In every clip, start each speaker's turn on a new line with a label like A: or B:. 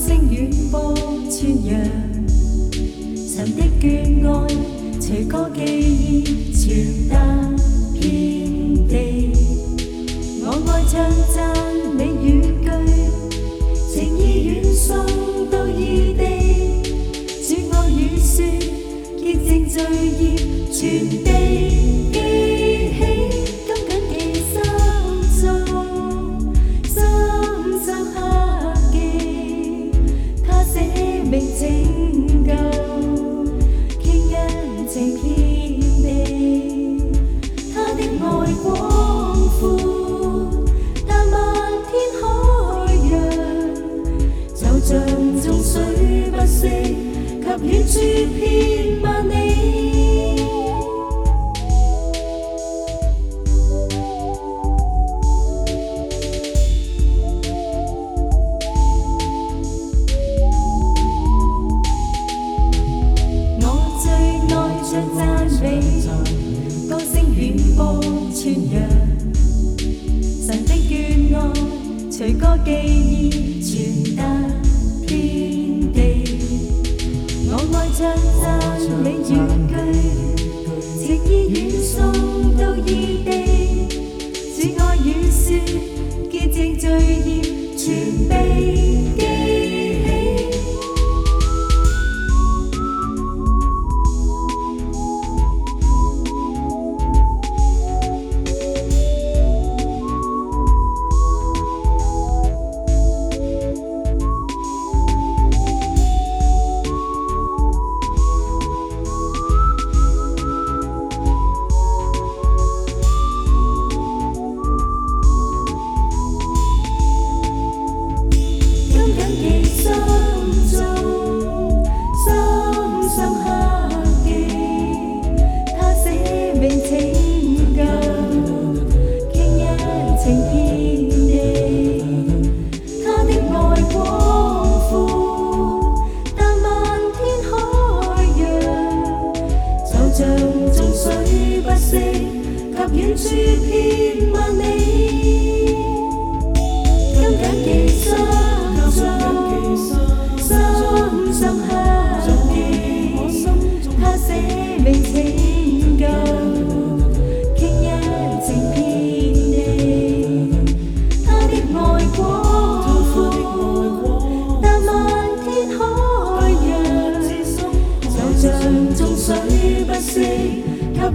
A: 歌声远播，传扬神的眷爱，随歌记忆传达。远传遍万年，我最爱唱赞美，歌声远播传扬，神的眷爱随歌记忆传达。我美的。Він чи він мене.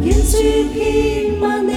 A: 远处遍满。